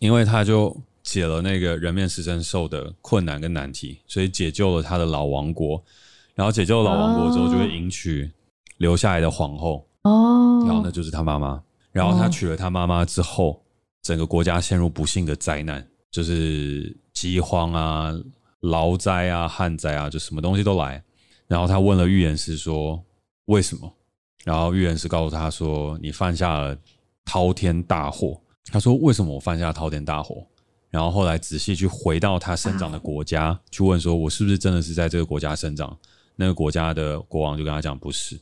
因为他就。解了那个人面狮身兽的困难跟难题，所以解救了他的老王国。然后解救了老王国之后，就会迎娶留下来的皇后哦，然后那就是他妈妈。然后他娶了他妈妈之后，整个国家陷入不幸的灾难，就是饥荒啊、劳灾啊、旱灾啊，就什么东西都来。然后他问了预言师说：“为什么？”然后预言师告诉他说：“你犯下了滔天大祸。”他说：“为什么我犯下滔天大祸？”然后后来仔细去回到他生长的国家，去问说：“我是不是真的是在这个国家生长？”那个国家的国王就跟他讲：“不是。”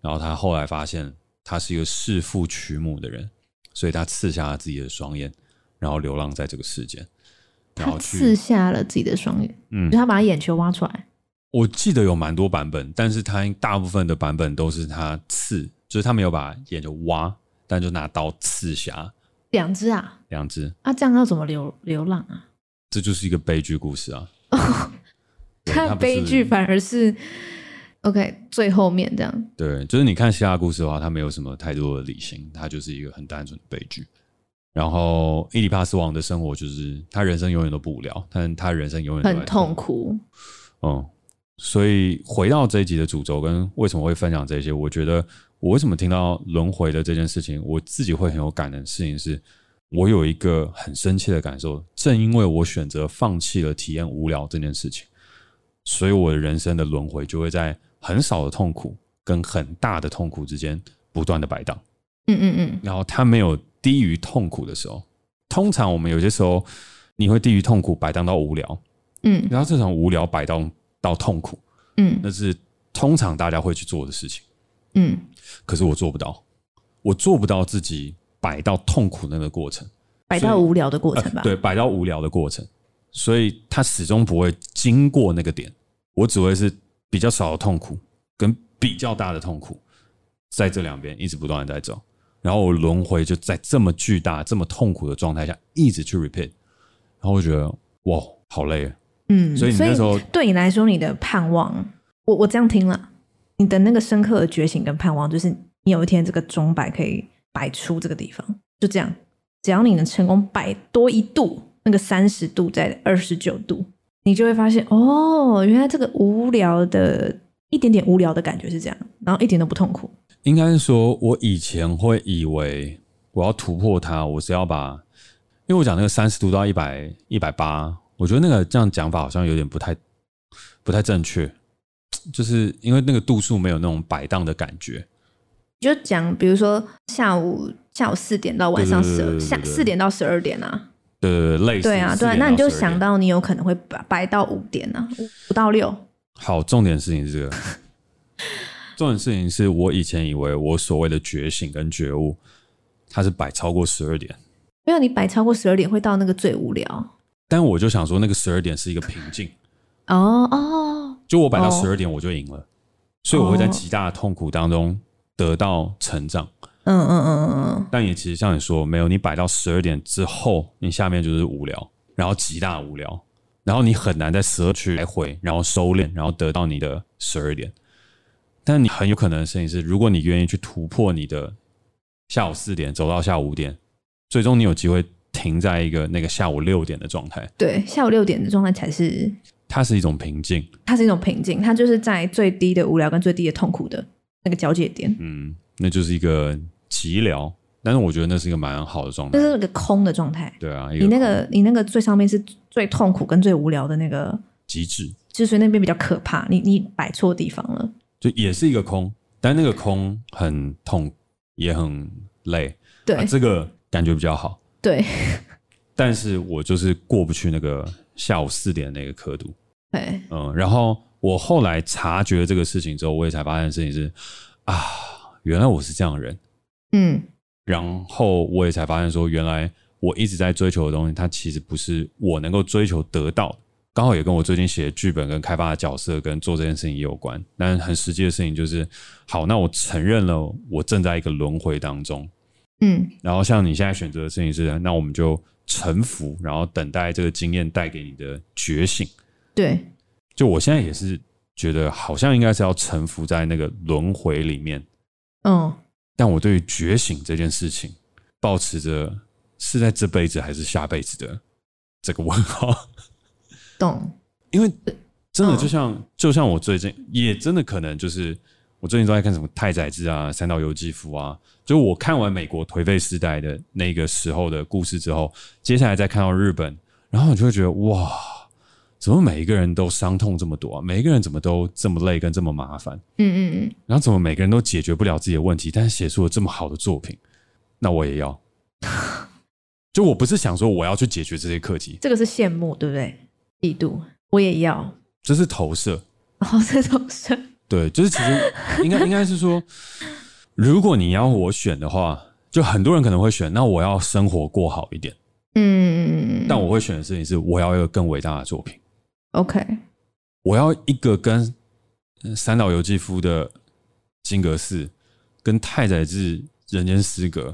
然后他后来发现他是一个弑父娶母的人，所以他刺瞎了自己的双眼，然后流浪在这个世间。然后他刺瞎了自己的双眼，嗯，就他把他眼球挖出来。我记得有蛮多版本，但是他大部分的版本都是他刺，就是他没有把眼球挖，但就拿刀刺瞎。两只啊，两只啊，这样要怎么流流浪啊？这就是一个悲剧故事啊！看悲剧反而是 OK，最后面这样。对，就是你看希腊故事的话，它没有什么太多的理性，它就是一个很单纯的悲剧。然后伊底帕斯王的生活就是他人生永远都不无聊，但他人生永远很痛苦。嗯，所以回到这一集的主轴跟为什么会分享这些，我觉得。我为什么听到轮回的这件事情，我自己会很有感的事情是，我有一个很深切的感受。正因为我选择放弃了体验无聊这件事情，所以我的人生的轮回就会在很少的痛苦跟很大的痛苦之间不断的摆荡。嗯嗯嗯。然后它没有低于痛苦的时候。通常我们有些时候你会低于痛苦摆荡到无聊。嗯。然后这种无聊摆荡到痛苦。嗯。那是通常大家会去做的事情。嗯。可是我做不到，我做不到自己摆到痛苦那个过程，摆到无聊的过程吧？呃、对，摆到无聊的过程，所以它始终不会经过那个点，我只会是比较少的痛苦跟比较大的痛苦，在这两边一直不断的在走，然后我轮回就在这么巨大、这么痛苦的状态下一直去 repeat，然后我觉得哇，好累啊！嗯，所以你那时候对你来说，你的盼望，我我这样听了。你的那个深刻的觉醒跟盼望，就是你有一天这个钟摆可以摆出这个地方，就这样。只要你能成功摆多一度，那个三十度在二十九度，你就会发现哦，原来这个无聊的一点点无聊的感觉是这样，然后一点都不痛苦。应该是说，我以前会以为我要突破它，我是要把，因为我讲那个三十度到一百一百八，我觉得那个这样讲法好像有点不太不太正确。就是因为那个度数没有那种摆荡的感觉，就讲比如说下午下午四点到晚上十二下四点到十二点啊，对对对，类似对啊对啊，那你就想到你有可能会摆摆到五点啊，五到六。好，重点事情是这个，重点事情是我以前以为我所谓的觉醒跟觉悟，它是摆超过十二点，没有你摆超过十二点会到那个最无聊，但我就想说那个十二点是一个瓶颈，哦哦。就我摆到十二点我就赢了，oh. 所以我会在极大的痛苦当中得到成长。嗯嗯嗯嗯嗯。但也其实像你说，没有你摆到十二点之后，你下面就是无聊，然后极大无聊，然后你很难在十二去来回，然后收敛，然后得到你的十二点。但你很有可能的事情是，如果你愿意去突破你的下午四点，走到下午五点，最终你有机会停在一个那个下午六点的状态。对，下午六点的状态才是。它是一种平静，它是一种平静，它就是在最低的无聊跟最低的痛苦的那个交界点。嗯，那就是一个寂寥，但是我觉得那是一个蛮好的状态，那是一个空的状态。对啊，你那个你那个最上面是最痛苦跟最无聊的那个极致，就所以那边比较可怕。你你摆错地方了，就也是一个空，但那个空很痛，也很累。对，啊，这个感觉比较好。对，但是我就是过不去那个下午四点那个刻度。对，嗯，然后我后来察觉这个事情之后，我也才发现事情是啊，原来我是这样的人，嗯，然后我也才发现说，原来我一直在追求的东西，它其实不是我能够追求得到，刚好也跟我最近写的剧本跟开发的角色跟做这件事情也有关。但很实际的事情就是，好，那我承认了，我正在一个轮回当中，嗯，然后像你现在选择的事情是，那我们就臣服，然后等待这个经验带给你的觉醒。对，就我现在也是觉得，好像应该是要臣服在那个轮回里面。嗯，但我对于觉醒这件事情，保持着是在这辈子还是下辈子的这个问号。懂？因为真的就像，就像我最近也真的可能就是我最近都在看什么太宰治啊、三岛由纪夫啊。就我看完美国颓废时代的那个时候的故事之后，接下来再看到日本，然后你就会觉得哇，怎么每一个人都伤痛这么多啊？每一个人怎么都这么累跟这么麻烦？嗯嗯嗯。然后怎么每个人都解决不了自己的问题，但是写出了这么好的作品，那我也要。就我不是想说我要去解决这些课题，这个是羡慕，对不对？嫉妒，我也要。这是投射。哦，是投射。对，就是其实应该 应该是说，如果你要我选的话，就很多人可能会选，那我要生活过好一点。嗯，但我会选的事情是，我要一个更伟大的作品。OK，我要一个跟三岛由纪夫的《金阁寺》，跟太宰治《人间失格》，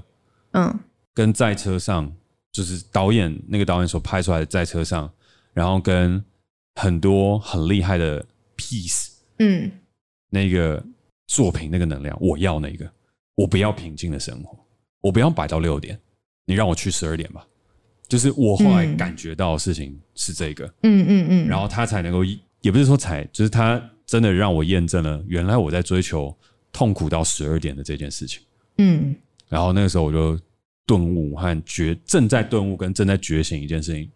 嗯，跟在车上，就是导演那个导演所拍出来的在车上，然后跟很多很厉害的 piece，嗯。那个作品，那个能量，我要那个，我不要平静的生活，我不要摆到六点，你让我去十二点吧。就是我后来感觉到的事情是这个，嗯嗯嗯，然后他才能够，也不是说才，就是他真的让我验证了，原来我在追求痛苦到十二点的这件事情，嗯，然后那个时候我就顿悟和觉，正在顿悟跟正在觉醒一件事情，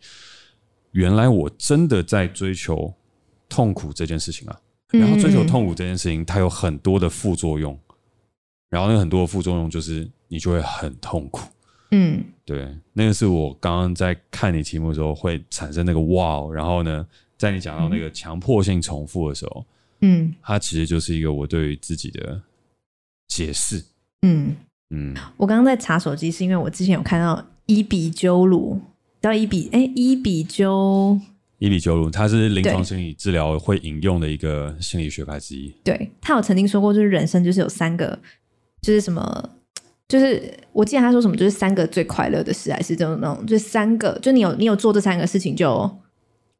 原来我真的在追求痛苦这件事情啊。然后追求痛苦这件事情，它有很多的副作用，然后那很多的副作用就是你就会很痛苦。嗯，对，那个是我刚刚在看你题目的时候会产生那个哇，然后呢，在你讲到那个强迫性重复的时候，嗯，它其实就是一个我对于自己的解释。嗯嗯，我刚刚在查手机，是因为我之前有看到伊比鸠鲁，叫伊比，哎，伊比鸠。伊比鸠鲁，他是临床心理治疗会引用的一个心理学派之一。对，他有曾经说过，就是人生就是有三个，就是什么，就是我记得他说什么，就是三个最快乐的事，还是这种那种，就是三个，就你有你有做这三个事情就，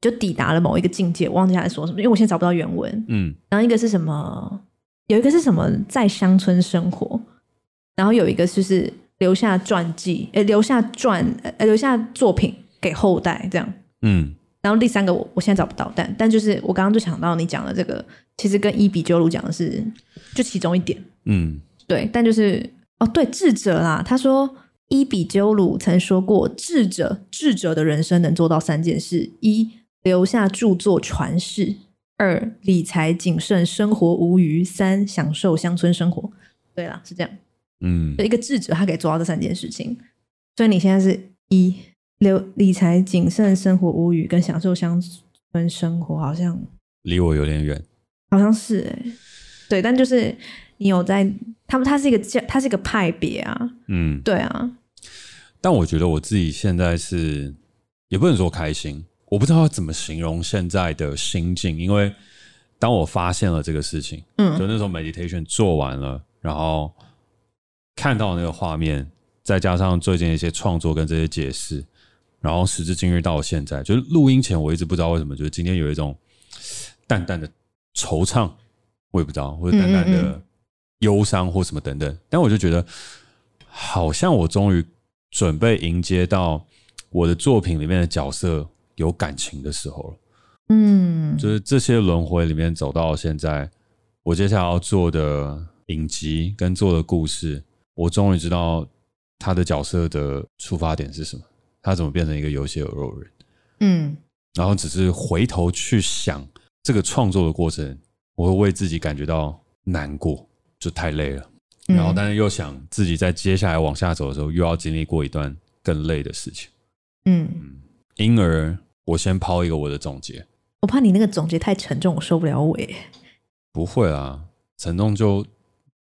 就就抵达了某一个境界。我忘记他在说什么，因为我现在找不到原文。嗯，然后一个是什么？有一个是什么？在乡村生活，然后有一个就是留下传记，呃，留下传，呃，留下作品给后代，这样。嗯。然后第三个我我现在找不到，但但就是我刚刚就想到你讲的这个，其实跟伊比鸠鲁讲的是就其中一点，嗯，对，但就是哦，对，智者啦，他说伊比鸠鲁曾说过，智者智者的人生能做到三件事：一留下著作传世；二理财谨慎，生活无余；三享受乡村生活。对啦，是这样，嗯，就一个智者他可以做到这三件事情，所以你现在是一。留理财谨慎，生活无余，跟享受乡村生活，好像离我有点远。好像是哎、欸，对，但就是你有在他们，他是一个叫，他是一个派别啊，嗯，对啊。但我觉得我自己现在是也不能说开心，我不知道要怎么形容现在的心境，因为当我发现了这个事情，嗯，就那时候 meditation 做完了，然后看到那个画面，再加上最近一些创作跟这些解释。然后时至今日到现在，就是录音前我一直不知道为什么，就是今天有一种淡淡的惆怅，我也不知道，或者淡淡的忧伤或什么等等。但我就觉得，好像我终于准备迎接到我的作品里面的角色有感情的时候了。嗯，就是这些轮回里面走到现在，我接下来要做的影集跟做的故事，我终于知道他的角色的出发点是什么。他怎么变成一个有血有肉的人？嗯，然后只是回头去想这个创作的过程，我会为自己感觉到难过，就太累了。然后，但是又想自己在接下来往下走的时候，又要经历过一段更累的事情。嗯，因而我先抛一个我的总结。我怕你那个总结太沉重，我受不了尾。不会啊，沉重就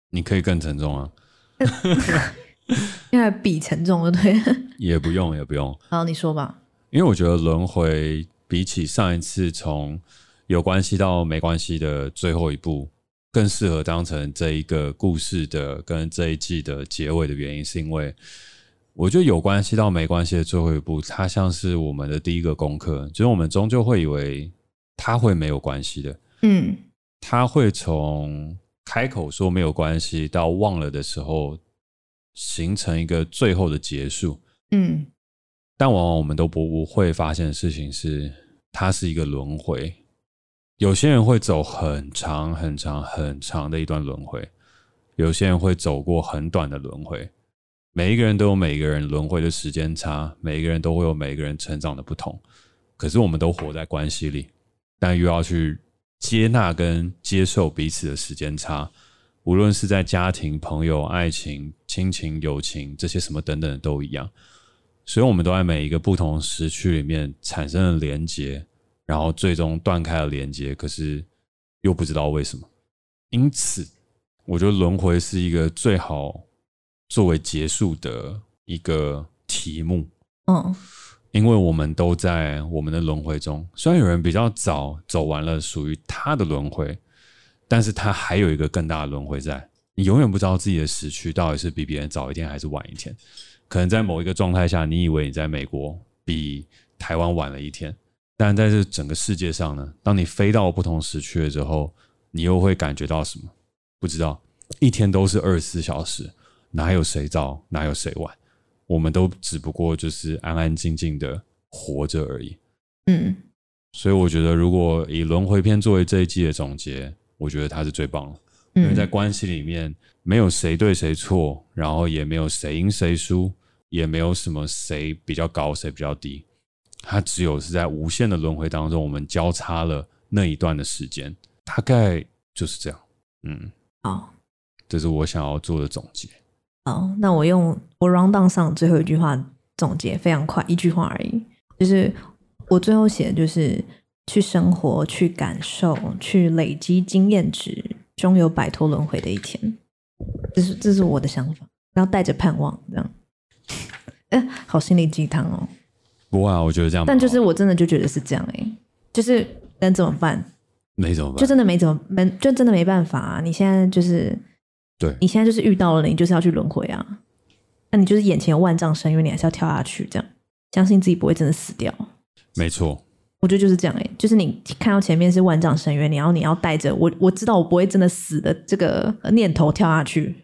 你可以更沉重啊。因为比沉重的对，也不用也不用。好，你说吧。因为我觉得轮回比起上一次从有关系到没关系的最后一部，更适合当成这一个故事的跟这一季的结尾的原因，是因为我觉得有关系到没关系的最后一步，它像是我们的第一个功课，就是我们终究会以为它会没有关系的。嗯，它会从开口说没有关系到忘了的时候。形成一个最后的结束，嗯，但往往我们都不会发现的事情是，它是一个轮回，有些人会走很长很长很长的一段轮回，有些人会走过很短的轮回。每一个人都有每一个人轮回的时间差，每一个人都会有每一个人成长的不同。可是我们都活在关系里，但又要去接纳跟接受彼此的时间差。无论是在家庭、朋友、爱情、亲情、友情这些什么等等的都一样。所以，我们都在每一个不同时区里面产生了连接，然后最终断开了连接，可是又不知道为什么。因此，我觉得轮回是一个最好作为结束的一个题目。嗯，因为我们都在我们的轮回中，虽然有人比较早走完了属于他的轮回，但是他还有一个更大的轮回在。你永远不知道自己的时区到底是比别人早一天还是晚一天。可能在某一个状态下，你以为你在美国比台湾晚了一天，但在这整个世界上呢，当你飞到不同时区了之后，你又会感觉到什么？不知道，一天都是二十四小时，哪有谁早，哪有谁晚？我们都只不过就是安安静静的活着而已。嗯，所以我觉得，如果以轮回篇作为这一季的总结，我觉得它是最棒的。因为在关系里面，没有谁对谁错，然后也没有谁赢谁输，也没有什么谁比较高谁比较低，它只有是在无限的轮回当中，我们交叉了那一段的时间，大概就是这样。嗯，好，这是我想要做的总结。好，那我用我 rundown 上最后一句话总结，非常快，一句话而已，就是我最后写的就是去生活、去感受、去累积经验值。终有摆脱轮回的一天，这是这是我的想法，然后带着盼望，这样，哎，好心灵鸡汤哦。不会啊，我觉得这样，但就是我真的就觉得是这样哎、欸，就是能怎么办？没怎么办，就真的没怎么没，就真的没办法啊！你现在就是，对，你现在就是遇到了，你就是要去轮回啊。那你就是眼前有万丈深渊，你还是要跳下去，这样，相信自己不会真的死掉。没错。我觉得就是这样哎、欸，就是你看到前面是万丈深渊，你要你要带着我，我知道我不会真的死的这个念头跳下去，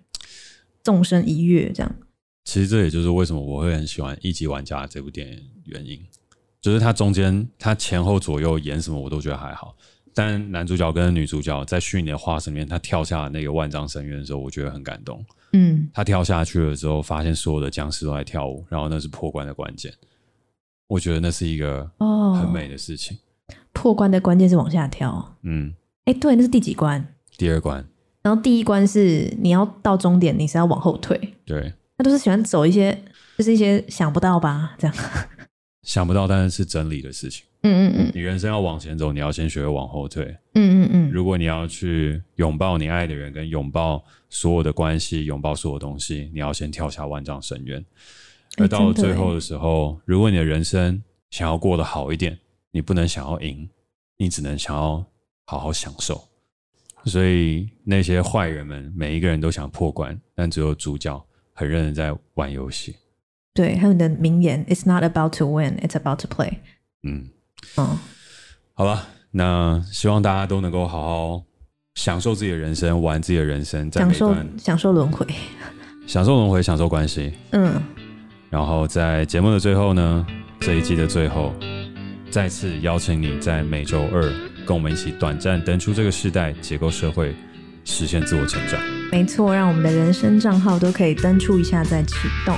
纵身一跃这样。其实这也就是为什么我会很喜欢《一级玩家》这部电影原因，就是它中间它前后左右演什么我都觉得还好，但男主角跟女主角在虚拟的化身里面，他跳下那个万丈深渊的时候，我觉得很感动。嗯，他跳下去了之后，发现所有的僵尸都在跳舞，然后那是破关的关键。我觉得那是一个哦很美的事情。哦、破关的关键是往下跳。嗯，哎，对，那是第几关？第二关。然后第一关是你要到终点，你是要往后退。对，他都是喜欢走一些，就是一些想不到吧，这样。想不到，但是是真理的事情。嗯嗯嗯。你人生要往前走，你要先学会往后退。嗯嗯嗯。如果你要去拥抱你爱的人，跟拥抱所有的关系，拥抱所有东西，你要先跳下万丈深渊。而到了最后的时候，如果你的人生想要过得好一点，你不能想要赢，你只能想要好好享受。所以那些坏人们，每一个人都想破关，但只有主角很认真在玩游戏。对，还有你的名言：“It's not about to win, it's about to play。”嗯，嗯，好吧，那希望大家都能够好好享受自己的人生，玩自己的人生，在享受享受轮回，享受轮回，享受关系。嗯。然后在节目的最后呢，这一季的最后，再次邀请你在每周二跟我们一起短暂登出这个时代，解构社会，实现自我成长。没错，让我们的人生账号都可以登出一下再启动。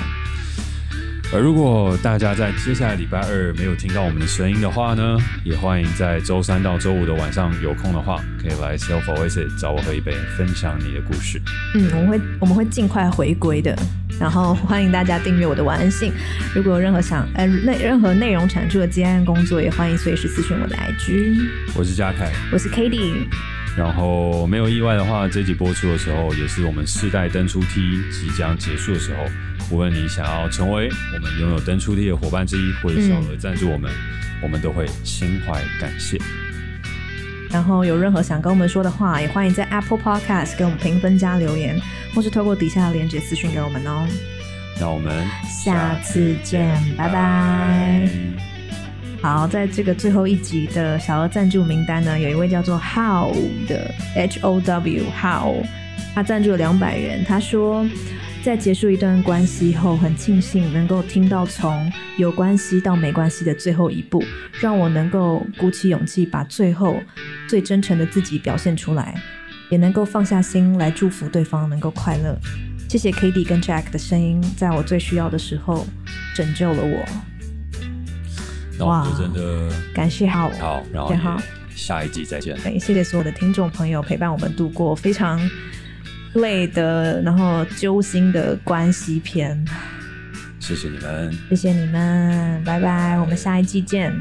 而如果大家在接下来礼拜二没有听到我们的声音的话呢，也欢迎在周三到周五的晚上有空的话，可以来 Self Oasis 找我喝一杯，分享你的故事。嗯，我们会我们会尽快回归的。然后欢迎大家订阅我的晚安信。如果有任何想呃内任何内容产出的接案工作，也欢迎随时私讯我的 IG。我是嘉凯，我是 Cady。然后没有意外的话，这集播出的时候，也是我们世代登出 T 即将结束的时候。无论你想要成为我们拥有登出 T 的伙伴之一，或者小额赞助我们，嗯，我们都会心怀感谢。然后有任何想跟我们说的话，也欢迎在 Apple Podcast 给我们评分加留言，或是透过底下的链接私讯给我们哦。那我们下次见，拜拜。好，在这个最后一集的小额赞助名单呢，有一位叫做 How 的 H O W How，他赞助了两百元，他说。在结束一段关系后，很庆幸能够听到从有关系到没关系的最后一步，让我能够鼓起勇气把最后最真诚的自己表现出来，也能够放下心来祝福对方能够快乐。谢谢 K D 跟 Jack 的声音，在我最需要的时候拯救了我。哇，真的感谢好，好，然后，下一集再见。对，谢谢所有的听众朋友陪伴我们度过非常累的，然后揪心的关系篇。谢谢你们，谢谢你们，拜拜，我们下一季见。